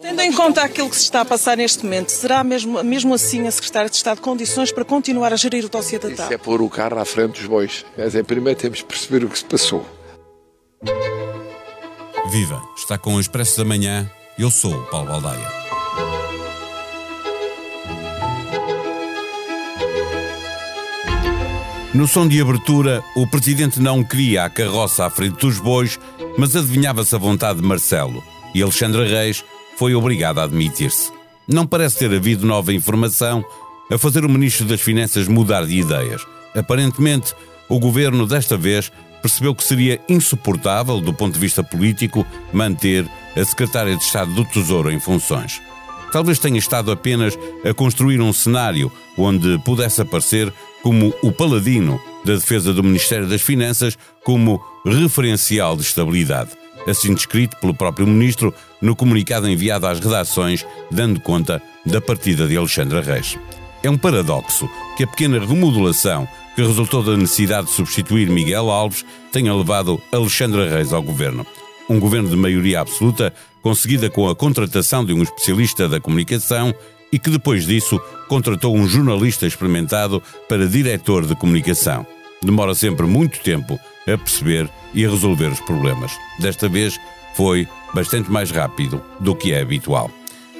Tendo em conta aquilo que se está a passar neste momento, será mesmo, mesmo assim a Secretária de Estado condições para continuar a gerir o dossiê da TAP? Isso é pôr o carro à frente dos bois. Mas em primeiro temos de perceber o que se passou. Viva! Está com o Expresso da Manhã. Eu sou o Paulo Baldaia. No som de abertura, o presidente não queria a carroça à frente dos bois, mas adivinhava-se a vontade de Marcelo. E Alexandre Reis foi obrigado a admitir-se. Não parece ter havido nova informação a fazer o Ministro das Finanças mudar de ideias. Aparentemente, o governo desta vez percebeu que seria insuportável, do ponto de vista político, manter a Secretária de Estado do Tesouro em funções. Talvez tenha estado apenas a construir um cenário onde pudesse aparecer como o paladino da defesa do Ministério das Finanças como referencial de estabilidade assim descrito pelo próprio Ministro no comunicado enviado às redações, dando conta da partida de Alexandre Reis. É um paradoxo que a pequena remodelação que resultou da necessidade de substituir Miguel Alves tenha levado Alexandre Reis ao governo. Um governo de maioria absoluta, conseguida com a contratação de um especialista da comunicação e que depois disso contratou um jornalista experimentado para diretor de comunicação. Demora sempre muito tempo a perceber e a resolver os problemas. Desta vez foi bastante mais rápido do que é habitual.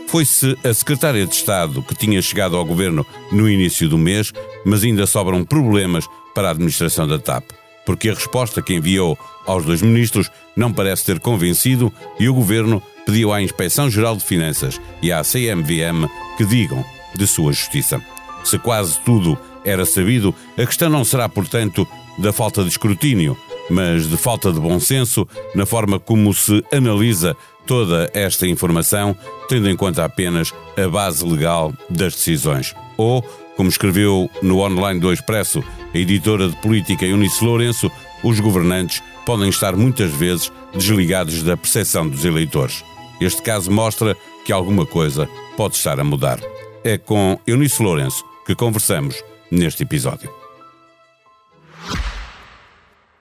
Foi-se a secretária de Estado que tinha chegado ao governo no início do mês, mas ainda sobram problemas para a administração da TAP, porque a resposta que enviou aos dois ministros não parece ter convencido e o governo pediu à Inspeção Geral de Finanças e à CMVM que digam de sua justiça. Se quase tudo era sabido, a questão não será, portanto, da falta de escrutínio, mas de falta de bom senso na forma como se analisa toda esta informação, tendo em conta apenas a base legal das decisões. Ou, como escreveu no online do Expresso a editora de política Eunice Lourenço, os governantes podem estar muitas vezes desligados da percepção dos eleitores. Este caso mostra que alguma coisa pode estar a mudar. É com Eunice Lourenço que conversamos neste episódio.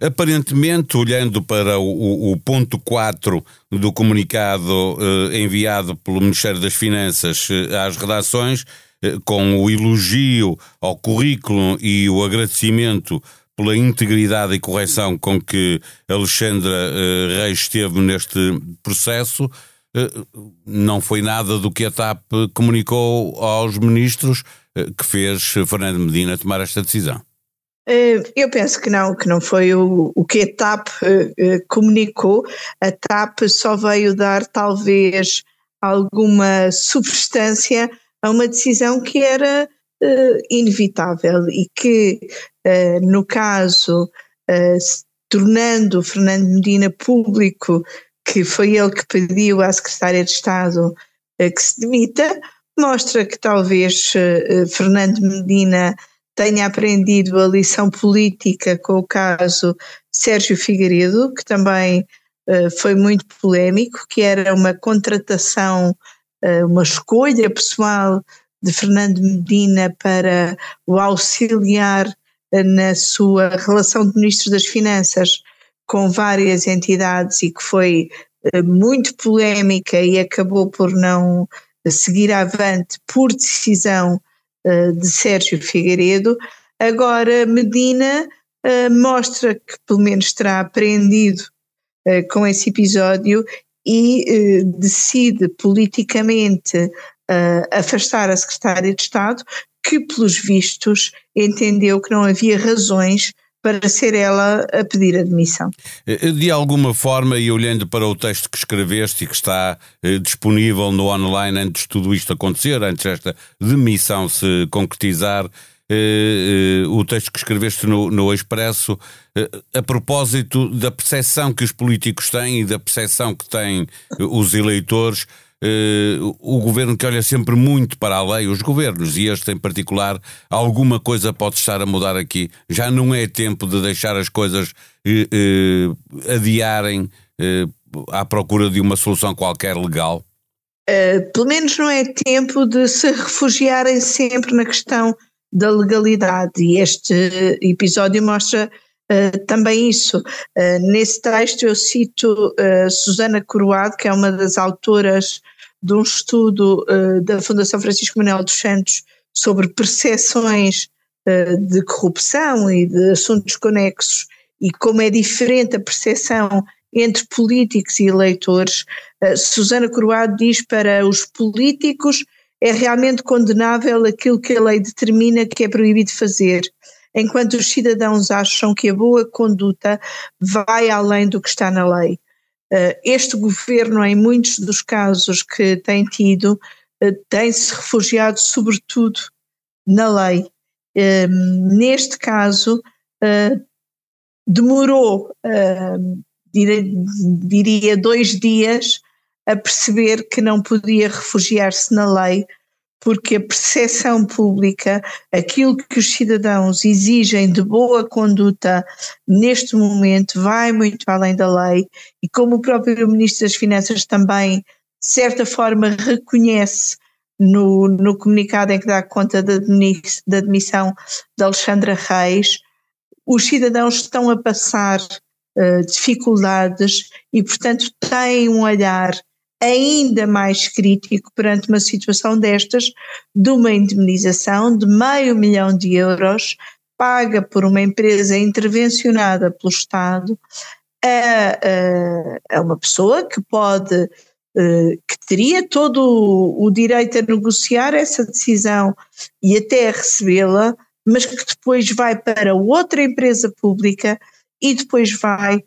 Aparentemente, olhando para o, o ponto 4 do comunicado eh, enviado pelo Ministério das Finanças eh, às redações, eh, com o elogio ao currículo e o agradecimento pela integridade e correção com que Alexandra eh, Reis esteve neste processo, eh, não foi nada do que a TAP comunicou aos ministros eh, que fez Fernando Medina tomar esta decisão. Eh, eu penso que não, que não foi o, o que a TAP eh, eh, comunicou. A TAP só veio dar talvez alguma substância a uma decisão que era inevitável e que, no caso, tornando Fernando Medina público, que foi ele que pediu à Secretária de Estado que se demita, mostra que talvez Fernando Medina tenha aprendido a lição política com o caso Sérgio Figueiredo, que também uh, foi muito polémico, que era uma contratação, uh, uma escolha pessoal de Fernando Medina para o auxiliar uh, na sua relação de Ministro das Finanças com várias entidades e que foi muito polémica e acabou por não seguir avante por decisão de Sérgio Figueiredo. Agora, Medina uh, mostra que pelo menos terá aprendido uh, com esse episódio e decide politicamente afastar a Secretária de Estado, que, pelos vistos, entendeu que não havia razões para ser ela a pedir admissão. Eh, de alguma forma, e olhando para o texto que escreveste e que está eh, disponível no online antes de tudo isto acontecer, antes desta demissão se concretizar, eh, o texto que escreveste no, no Expresso, a propósito da percepção que os políticos têm e da percepção que têm os eleitores eh, o governo que olha sempre muito para a lei, os governos, e este em particular, alguma coisa pode estar a mudar aqui. Já não é tempo de deixar as coisas eh, eh, adiarem à procura de uma solução qualquer legal? Uh, pelo menos não é tempo de se refugiarem sempre na questão da legalidade, e este episódio mostra Uh, também isso. Uh, nesse texto eu cito uh, Susana Coroado, que é uma das autoras de um estudo da Fundação Francisco Manuel dos Santos sobre percepções de corrupção e de assuntos conexos e como é diferente a percepção entre políticos e eleitores. Susana Coroado diz para os políticos é realmente condenável aquilo que a lei determina que é proibido fazer enquanto os cidadãos acham que a boa conduta vai além do que está na lei. Eh, este governo, em muitos dos casos que tem tido, eh, tem-se refugiado sobretudo na lei. Ehm, neste caso, eh, demorou, ehm, diria, dois dias a perceber que não podia refugiar-se na lei porque a percepção pública, aquilo que os cidadãos exigem de boa conduta neste momento, vai muito além da lei, e como o próprio Ministro das Finanças também, de certa forma, reconhece no, no comunicado em que dá conta da, da admissão de Alexandra Reis, os cidadãos estão a passar uh, dificuldades e, portanto, têm um olhar ainda mais crítico perante uma situação destas, de uma indemnização de meio milhão de euros paga por uma empresa intervencionada pelo Estado a, a, a uma pessoa que pode, eh, que teria todo o, direito a negociar essa decisão e até a recebê-la, mas que depois vai para outra empresa pública e depois vai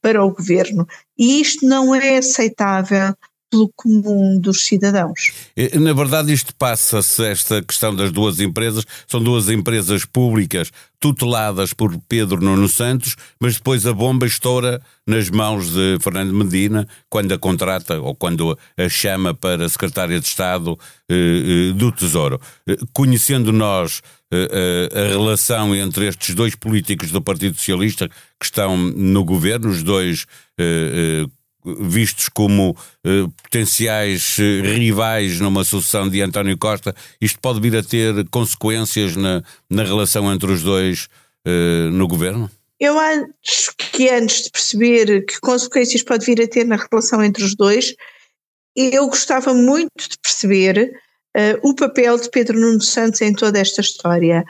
para o governo. E isto não é aceitável pelo comum dos cidadãos. Na verdade, isto passa-se, esta questão das duas empresas, são duas empresas públicas tuteladas por Pedro Nuno Santos, mas depois a bomba estoura nas mãos de Fernando Medina quando a contrata ou quando a chama para secretária de Estado eh, eh, do Tesouro. Eh, conhecendo nós eh, eh, a relação entre estes dois políticos do Partido Socialista que estão no governo, os dois eh, vistos como uh, potenciais uh, rivais numa sucessão de António Costa, isto pode vir a ter consequências na, na relação entre os dois uh, no governo? Eu acho que antes de perceber que consequências pode vir a ter na relação entre os dois, eu gostava muito de perceber o papel de Pedro Nuno Santos em toda esta história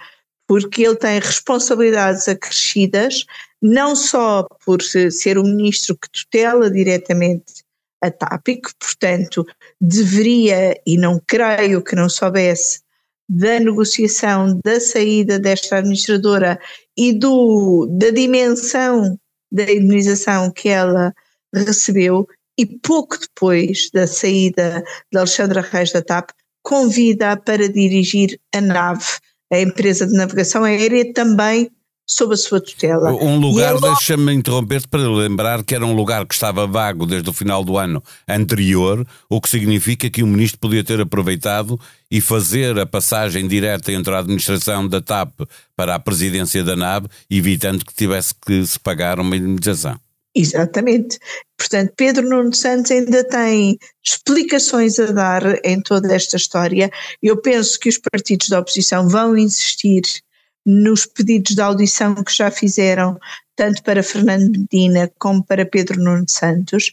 porque ele tem responsabilidades acrescidas, não só por ser o ministro que tutela diretamente a TAP, e que, portanto, deveria, e não creio que não soubesse, da negociação da saída desta administradora e do, da dimensão da indemnização que ela recebeu, e pouco depois da saída de Alexandra Reis da TAP, convida-a para dirigir a nave a empresa de navegação aérea também sob a sua tutela. Um lugar, ele... deixa-me interromper-te para lembrar que era um lugar que estava vago desde o final do ano anterior, o que significa que o ministro podia ter aproveitado e fazer a passagem direta entre a administração da TAP para a presidência da NAB, evitando que tivesse que se pagar uma indemnização. Exatamente. Portanto, Pedro Nuno Santos ainda tem explicações a dar em toda esta história. Eu penso que os partidos da oposição vão insistir nos pedidos de audição que já fizeram, tanto para Fernando Medina como para Pedro Nuno Santos.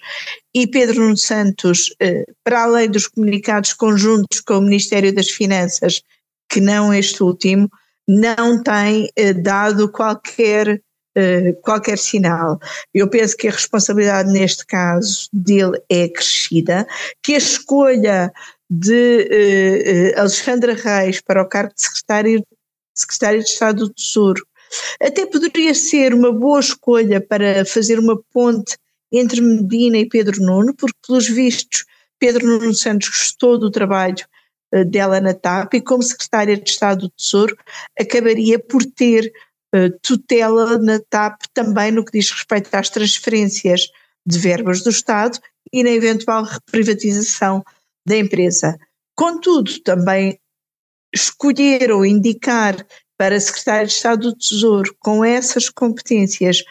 E Pedro Nuno Santos, eh, para além dos comunicados conjuntos com o Ministério das Finanças, que não este último, não tem eh, dado qualquer eh, qualquer sinal. Eu penso que a responsabilidade neste caso dele é crescida, que a escolha de Alexandra Reis para o cargo de secretário, secretário de Estado do Tesouro até poderia ser uma boa escolha para fazer uma ponte entre Medina e Pedro Nuno, porque, pelos vistos, Pedro Nuno Santos gostou do trabalho dela na TAP e, como secretária de Estado do Tesouro, acabaria por ter eh, tutela na TAP também no que diz respeito às transferências de verbas do Estado e na eventual privatização da empresa. Contudo, também escolheram indicar para secretário de Estado do Tesouro com essas competências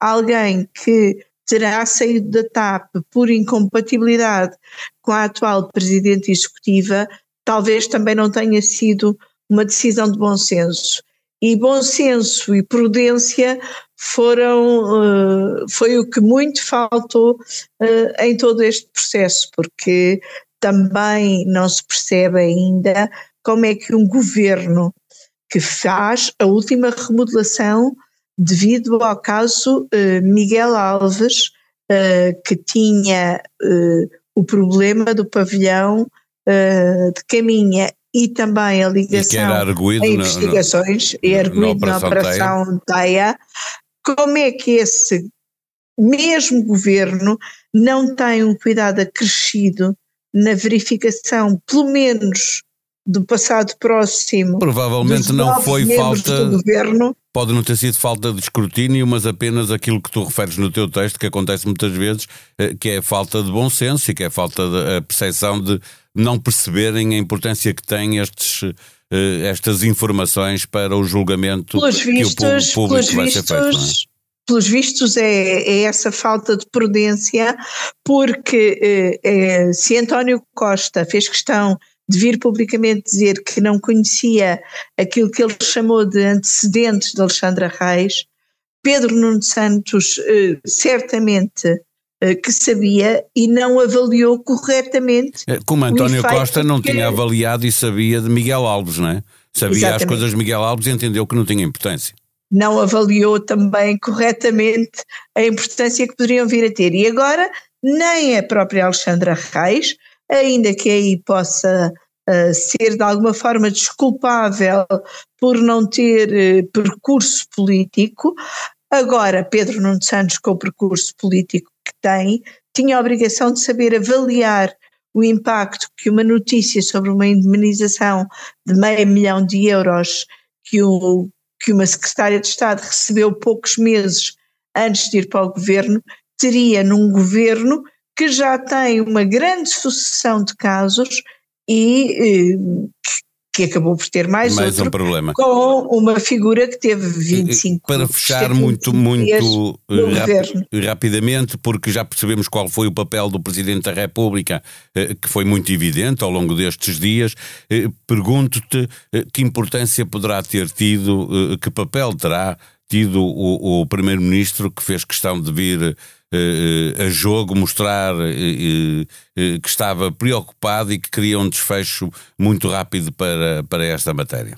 alguém que terá saído da TAP por incompatibilidade com a atual presidente executiva, talvez também não tenha sido uma decisão de bom senso. E bom senso e prudência foram, uh, foi o que muito faltou uh, em todo este processo, porque também não se percebe ainda como é que um governo que faz a última remodelação devido ao caso uh, Miguel Alves, uh, que tinha uh, o problema do pavilhão de Caminha e também a ligação a investigações, e arguído na Operação Teia. Como é que esse mesmo governo não tem um cuidado acrescido na verificação, pelo menos do passado próximo. Provavelmente não foi falta. Do governo. Pode não ter sido falta de escrutínio, mas apenas aquilo que tu referes no teu texto, que acontece muitas vezes, eh, que é falta de bom senso e que é falta de a percepção de não perceberem a importância que têm estes, eh, estas informações para o julgamento pelos vistos, que o público vai vistos, ser feito. É? pelos vistos, é, é, essa falta de prudência, porque é, se António Costa fez questão de vir publicamente dizer que não conhecia aquilo que ele chamou de antecedentes de Alexandra Reis, Pedro Nuno Santos eh, certamente eh, que sabia e não avaliou corretamente. É, como António Costa não que... tinha avaliado e sabia de Miguel Alves, não é? Sabia Exatamente. as coisas de Miguel Alves e entendeu que não tinha importância. Não avaliou também corretamente a importância que poderiam vir a ter. E agora, nem a própria Alexandra Reis, ainda que aí possa ser de alguma forma desculpável por não ter uh, percurso político. Agora, Pedro Nuno Santos, com o percurso político que tem, tinha a obrigação de saber avaliar o impacto que uma notícia sobre uma indemnização de meio milhão de euros que, o, que uma secretária de Estado recebeu poucos meses antes de ir para o governo teria num governo que já tem uma grande sucessão de casos e eh, que acabou por ter mais, mais outro, um problema. com uma figura que teve 25 para fechar muito muito rapi rapidamente porque já percebemos qual foi o papel do presidente da República eh, que foi muito evidente ao longo destes dias eh, pergunto-te que importância poderá ter tido que papel terá tido o, o primeiro-ministro que fez questão de vir eh, a jogo, mostrar eh, eh, que estava preocupado e que queria um desfecho muito rápido para, para esta matéria?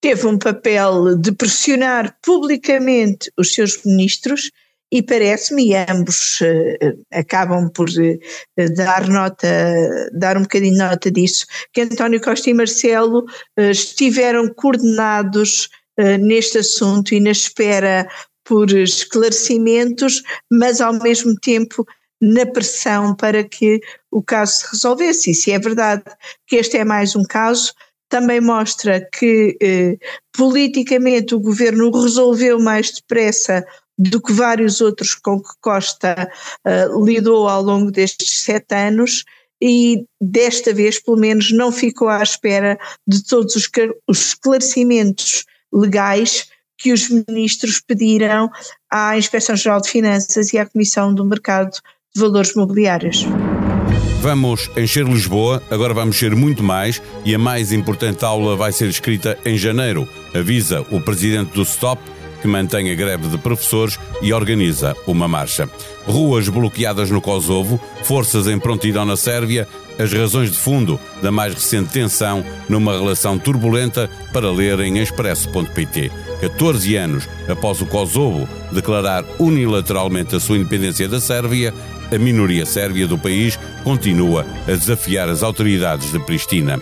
Teve um papel de pressionar publicamente os seus ministros e parece-me, e ambos acabam por dar nota, dar um bocadinho nota disso, que António Costa e Marcelo estiveram coordenados neste assunto e na espera por esclarecimentos, mas ao mesmo tempo na pressão para que o caso se resolvesse. E se é verdade que este é mais um caso, também mostra que eh, politicamente o governo resolveu mais depressa do que vários outros com que Costa eh, lidou ao longo destes sete anos e desta vez, pelo menos, não ficou à espera de todos os, os esclarecimentos legais que os ministros pediram à Inspeção-Geral de Finanças e à Comissão do Mercado de Valores Mobiliários. Vamos encher Lisboa, agora vamos ser muito mais e a mais importante aula vai ser escrita em janeiro, avisa o presidente do STOP, que mantém a greve de professores e organiza uma marcha. Ruas bloqueadas no Kosovo, forças em prontidão na Sérvia, as razões de fundo da mais recente tensão numa relação turbulenta para ler em expresso.pt. 14 anos após o Kosovo declarar unilateralmente a sua independência da Sérvia, a minoria sérvia do país continua a desafiar as autoridades de Pristina.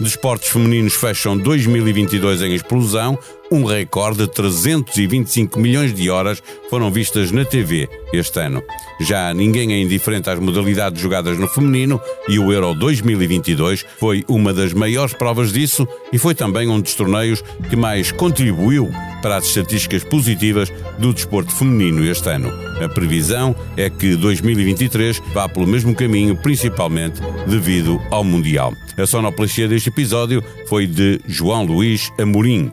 Desportos femininos fecham 2022 em explosão, um recorde de 325 milhões de horas foram vistas na TV este ano. Já ninguém é indiferente às modalidades jogadas no feminino e o Euro 2022 foi uma das maiores provas disso e foi também um dos torneios que mais contribuiu para as estatísticas positivas do desporto feminino este ano. A previsão é que 2023 vá pelo mesmo caminho, principalmente devido ao Mundial. A sonoplastia deste episódio foi de João Luís Amorim.